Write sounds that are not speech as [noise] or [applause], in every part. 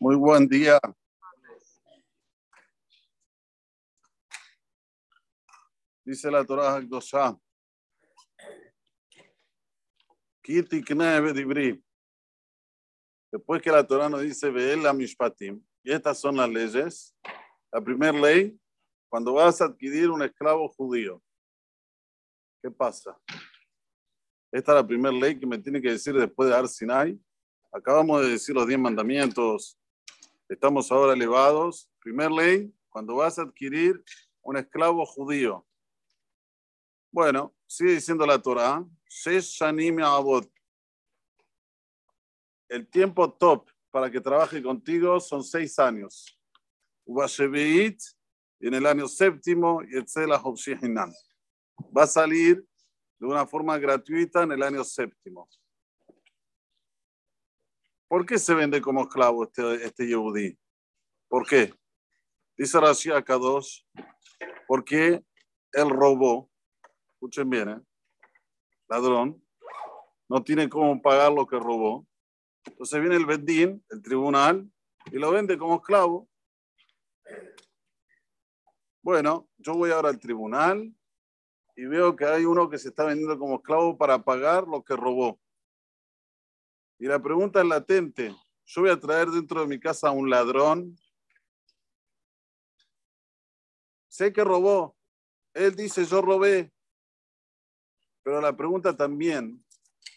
Muy buen día. Dice la Torah Hakdosha. Después que la Torah nos dice Ve'el Mishpatim, y estas son las leyes. La primera ley, cuando vas a adquirir un esclavo judío, ¿qué pasa? Esta es la primera ley que me tiene que decir después de Ar Sinai. Acabamos de decir los diez mandamientos. Estamos ahora elevados. Primer ley, cuando vas a adquirir un esclavo judío. Bueno, sigue diciendo la Torah. El tiempo top para que trabaje contigo son seis años. Y en el año séptimo, va a salir de una forma gratuita en el año séptimo. ¿Por qué se vende como esclavo este, este Yehudi? ¿Por qué? Dice Rashi Akadosh, porque él robó, escuchen bien, ¿eh? ladrón, no tiene cómo pagar lo que robó. Entonces viene el Bedín, el tribunal, y lo vende como esclavo. Bueno, yo voy ahora al tribunal y veo que hay uno que se está vendiendo como esclavo para pagar lo que robó. Y la pregunta es latente. Yo voy a traer dentro de mi casa a un ladrón. Sé que robó. Él dice, yo robé. Pero la pregunta también,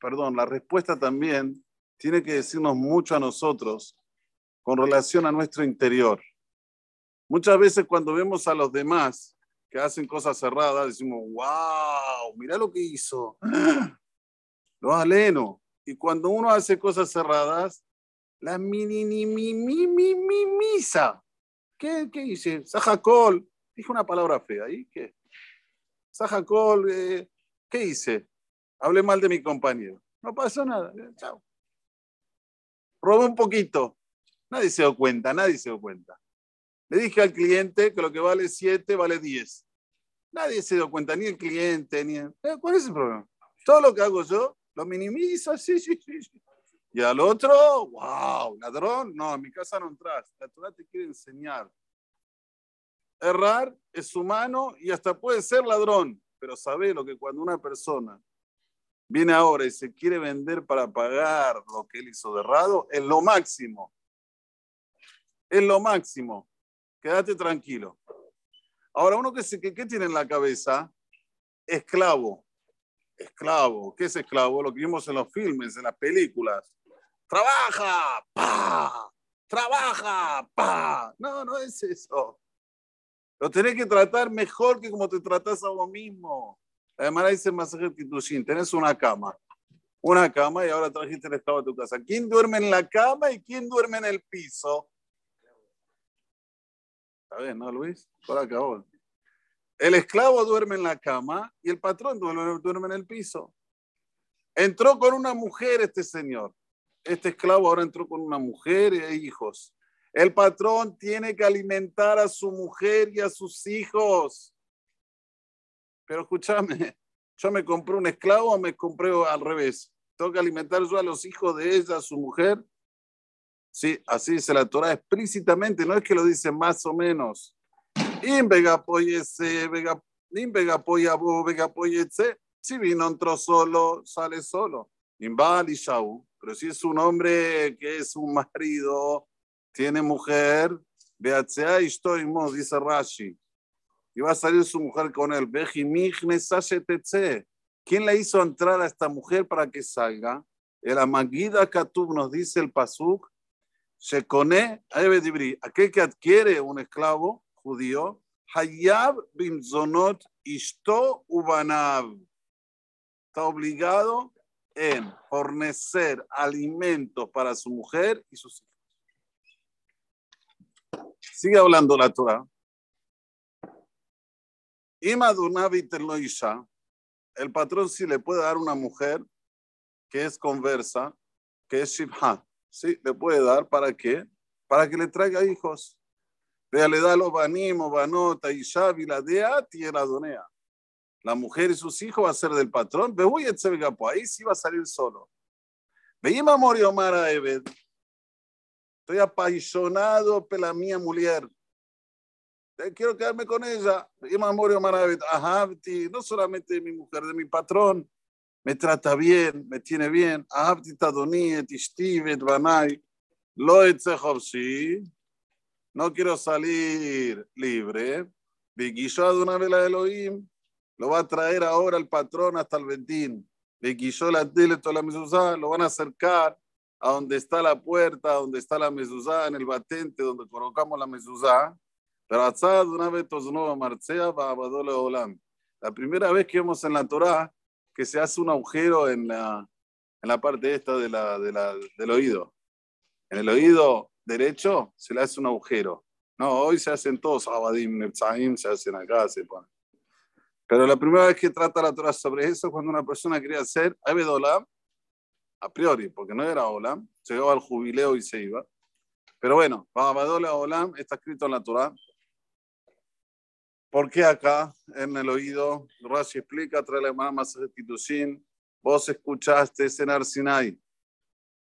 perdón, la respuesta también tiene que decirnos mucho a nosotros con relación a nuestro interior. Muchas veces cuando vemos a los demás que hacen cosas cerradas, decimos, wow, mira lo que hizo. [gasps] Lo aleno. Y cuando uno hace cosas cerradas, la mini, mi, mi, mi, mi, mi, misa. ¿Qué, qué dice? Sajacol. Dije una palabra fea ahí. ¿Qué? Sajacol. Eh, ¿Qué hice? Hablé mal de mi compañero. No pasó nada. Chao. Robó un poquito. Nadie se dio cuenta, nadie se dio cuenta. Le dije al cliente que lo que vale 7 vale 10. Nadie se dio cuenta, ni el cliente, ni el... Eh, ¿Cuál es el problema? Todo lo que hago yo lo minimiza, sí, sí, sí. Y al otro, wow, ladrón, no, en mi casa no entras. La Torah te quiere enseñar. Errar es humano y hasta puede ser ladrón, pero sabe lo que cuando una persona viene ahora y se quiere vender para pagar lo que él hizo de errado, es lo máximo. Es lo máximo. Quédate tranquilo. Ahora, uno que, que, ¿qué tiene en la cabeza? Esclavo. Esclavo. ¿Qué es esclavo? Lo que vimos en los filmes, en las películas. Trabaja, pa. Trabaja, pa. No, no es eso. Lo tenés que tratar mejor que como te tratas a vos mismo. Además, dice Masaje Kitushin, tenés una cama. Una cama y ahora trajiste el esclavo a tu casa. ¿Quién duerme en la cama y quién duerme en el piso? Está bien, ¿no, Luis? Por acá, El esclavo duerme en la cama y el patrón duerme, en el piso. Entró con una mujer este señor. Este esclavo ahora entró con una mujer e hijos. El patrón tiene que alimentar a su mujer y a sus hijos. Pero escúchame, yo me compré un esclavo o me compré al revés. Tengo que alimentar yo a los hijos de ella, a su mujer, Sí, así dice la Torah explícitamente, no es que lo dice más o menos. Si vino, entró solo, sale solo. Pero si es un hombre que es un marido, tiene mujer, dice Rashi. Y va a salir su mujer con él. ¿Quién le hizo entrar a esta mujer para que salga? El Amagida Katub nos dice el Pasuk se cone aquel que adquiere un esclavo judío, Hayab bin Zonot Ishto Ubanav. Está obligado en fornecer alimentos para su mujer y sus hijos. Sigue hablando la Torah. El patrón sí le puede dar una mujer que es conversa, que es Shibha Sí, le puede dar para qué? Para que le traiga hijos. Vea, le da los banimos, banota, y la dea, tierra donea. La mujer y sus hijos va a ser del patrón. Ve, voy a ahí sí va a salir solo. Veima murió Mara Ebed. Estoy apasionado por la mía mujer. Quiero quedarme con ella. Y Mamorio Maravet, Ahabti, no solamente de mi mujer, de mi patrón. Me trata bien, me tiene bien. Ahabti Tadoniet, Ishtivet, Banai. Lo sí. No quiero salir libre. Viquilló de una vela de Elohim. Lo va a traer ahora el patrón hasta el Ventín. Viquilló la tele, toda la mezuzá. Lo van a acercar a donde está la puerta, donde está la mezuzá, en el batente donde colocamos la mezuzá. Pero una vez La primera vez que vemos en la Torah que se hace un agujero en la, en la parte esta de la, de la, del oído. En el oído derecho se le hace un agujero. No, hoy se hacen todos abadim, nepzaim, se hacen acá, se ponen. Pero la primera vez que trata la Torah sobre eso, cuando una persona quería hacer Abedolam, a priori, porque no era Olam, llegaba al jubileo y se iba. Pero bueno, Abedolam Olam está escrito en la Torah. ¿Por qué acá, en el oído? Rashi explica, trae la hermana más vos escuchaste en Sinai,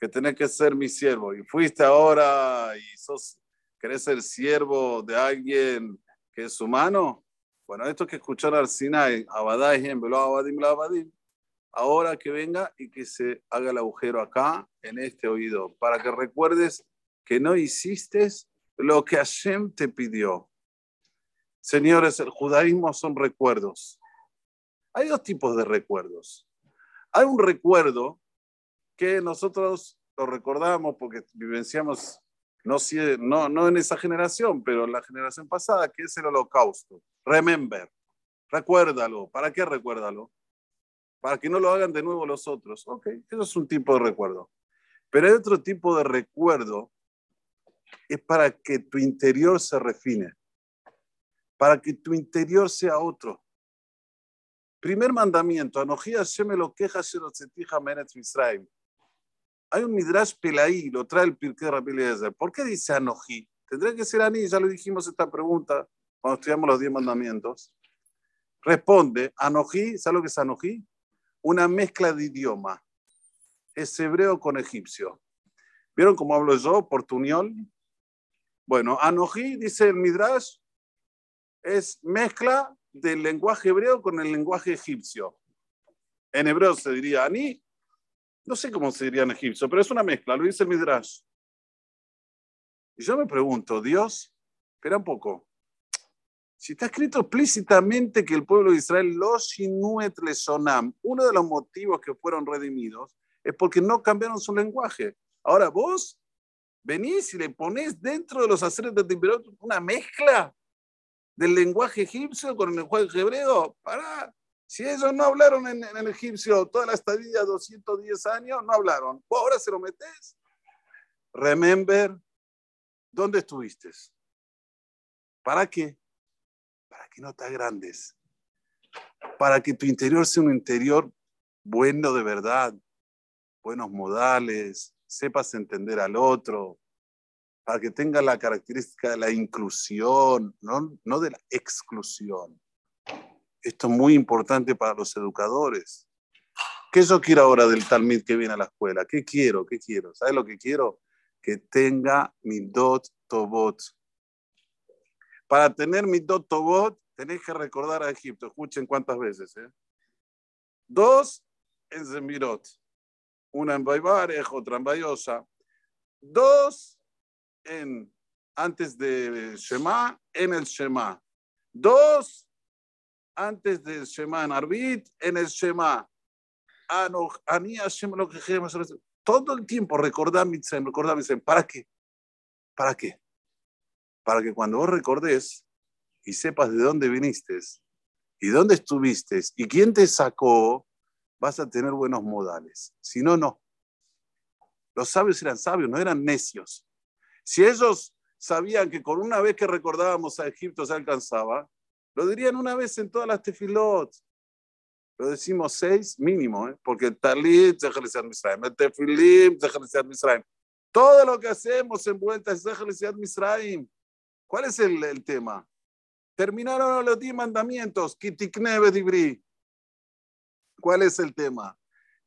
que tenés que ser mi siervo, y fuiste ahora y sos, querés ser siervo de alguien que es humano. Bueno, esto que escuchar al Sinai, Abadai, Abadim, Abadim, ahora que venga y que se haga el agujero acá, en este oído, para que recuerdes que no hiciste lo que Hashem te pidió. Señores, el judaísmo son recuerdos. Hay dos tipos de recuerdos. Hay un recuerdo que nosotros lo recordamos porque vivenciamos, no, no, no en esa generación, pero en la generación pasada, que es el holocausto. Remember, recuérdalo. ¿Para qué recuérdalo? Para que no lo hagan de nuevo los otros. Ok, eso es un tipo de recuerdo. Pero hay otro tipo de recuerdo, es para que tu interior se refine para que tu interior sea otro. Primer mandamiento, Anojía me lo queja Misraim. Hay un Midrash Pelaí, lo trae el Pirkei Rabbi ¿Por qué dice Anojí? Tendría que ser Aní, ya lo dijimos esta pregunta cuando estudiamos los diez mandamientos. Responde, Anojí, ¿sabes lo que es Anojí? Una mezcla de idioma. Es hebreo con egipcio. ¿Vieron cómo hablo yo, portuñol? Bueno, Anojí, dice el Midrash, es mezcla del lenguaje hebreo con el lenguaje egipcio. En hebreo se diría ani, no sé cómo se diría en egipcio, pero es una mezcla, lo dice el Midrash. Y yo me pregunto, Dios, espera un poco. Si está escrito explícitamente que el pueblo de Israel, los Inuet Lesonam, uno de los motivos que fueron redimidos es porque no cambiaron su lenguaje. Ahora vos venís y le ponés dentro de los aceres de temperatura una mezcla del lenguaje egipcio con el lenguaje hebreo. Para, si ellos no hablaron en, el egipcio toda la estadía, 210 años, no hablaron. ¿Vos ahora se lo metes? Remember, ¿dónde estuviste? ¿Para qué? Para que no te agrandes. Para que tu interior sea un interior bueno de verdad, buenos modales, sepas entender al otro, para que tenga la característica de la inclusión, no, no de la exclusión. Esto es muy importante para los educadores. ¿Qué yo quiero ahora del Talmud que viene a la escuela? ¿Qué quiero? ¿Qué quiero? ¿Sabes lo que quiero? Que tenga mi dot tobot. Para tener mi dot tobot, tenéis que recordar a Egipto. Escuchen cuántas veces. ¿eh? Dos en Zemirot. Una en Baibarej, otra en Bayosa. Dos en, antes de Shema, en el Shema. Dos, antes del Shema en Arbit, en el Shema. Todo el tiempo recordar Mitzem, recordar Mitzem. ¿Para qué? ¿Para qué? Para que cuando vos recordes y sepas de dónde viniste y dónde estuviste y quién te sacó, vas a tener buenos modales. Si no, no. Los sabios eran sabios, no eran necios. Si ellos sabían que con una vez que recordábamos a Egipto se alcanzaba, lo dirían una vez en todas las tefilot. Lo decimos seis mínimo, ¿eh? porque el talit, Misraim, el tefilim, Misraim. Todo lo que hacemos en vuelta es Misraim. ¿Cuál es el, el tema? Terminaron los diez mandamientos. ¿Cuál es el tema?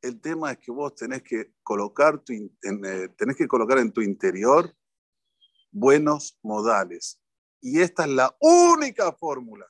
El tema es que vos tenés que colocar, tu, eh, tenés que colocar en tu interior buenos modales. Y esta es la única fórmula.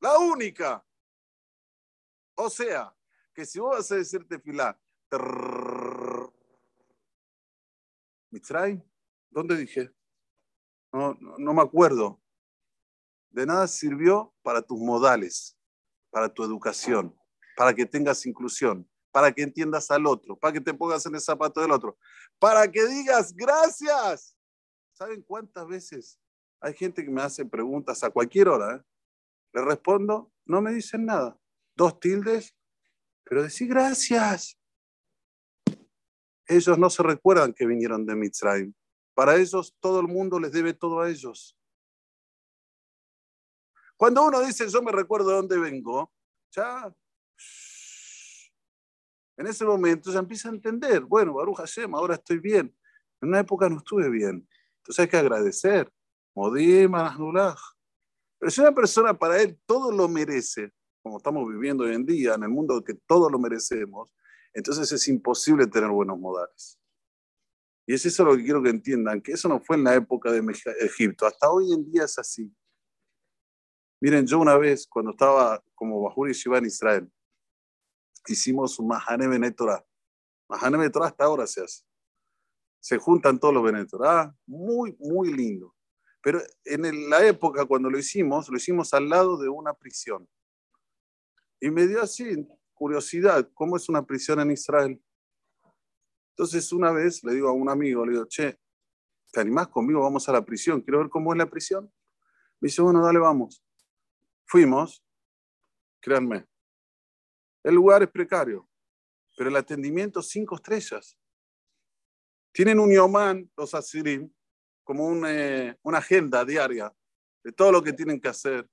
La única. O sea, que si vos vas a decirte filar, Mitzray, ¿dónde dije? No, no, me acuerdo. De nada sirvió para tus modales, para tu educación, para que tengas inclusión, para que entiendas al otro, para que te pongas en el zapato del otro, para que digas gracias. ¿Saben cuántas veces hay gente que me hace preguntas a cualquier hora? Eh? Le respondo, no me dicen nada. Dos tildes, pero decir gracias. Ellos no se recuerdan que vinieron de Mitzrayim. Para ellos, todo el mundo les debe todo a ellos. Cuando uno dice, yo me recuerdo de dónde vengo, ya, en ese momento ya empieza a entender, bueno, Baruch Hashem, ahora estoy bien. En una época no estuve bien. Entonces hay que agradecer. Modim, Pero si una persona para él todo lo merece, como estamos viviendo hoy en día, en el mundo que todo lo merecemos, entonces es imposible tener buenos modales. Y es eso lo que quiero que entiendan, que eso no fue en la época de Egipto, hasta hoy en día es así. Miren, yo una vez, cuando estaba como Bajur Shiva en Israel, hicimos un Mahane Benetorah. Mahane Benetorah hasta ahora se hace. Se juntan todos los Benetorah, muy, muy lindo. Pero en la época cuando lo hicimos, lo hicimos al lado de una prisión. Y me dio así, curiosidad, ¿cómo es una prisión en Israel? Entonces una vez le digo a un amigo, le digo, che, ¿te animás conmigo? Vamos a la prisión, quiero ver cómo es la prisión. Me dice, bueno, dale, vamos. Fuimos, créanme, el lugar es precario, pero el atendimiento cinco estrellas. Tienen un yomán, los asirim, como eh, una agenda diaria de todo lo que tienen que hacer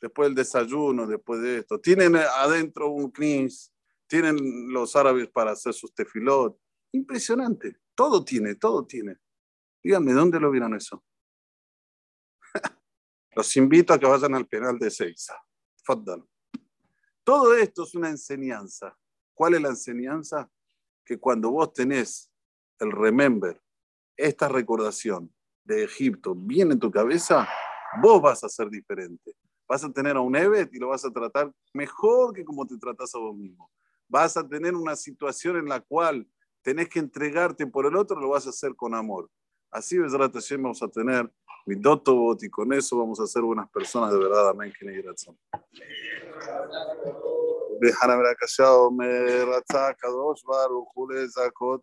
después del desayuno, después de esto. Tienen adentro un knis, tienen los árabes para hacer sus tefilot. Impresionante. Todo tiene, todo tiene. Díganme, ¿dónde lo vieron eso? [laughs] Los invito a que vayan al penal de Seiza. Todo esto es una enseñanza. ¿Cuál es la enseñanza? Que cuando vos tenés el remember, esta recordación de Egipto bien en tu cabeza, vos vas a ser diferente vas a tener a un Evet y lo vas a tratar mejor que como te tratas a vos mismo. Vas a tener una situación en la cual tenés que entregarte por el otro, lo vas a hacer con amor. Así, Hashem, vamos a tener mi dotobot y con eso vamos a ser buenas personas de verdad. Amén. Déjame ver callado, me ratzá, kadosh, baruch, zakot.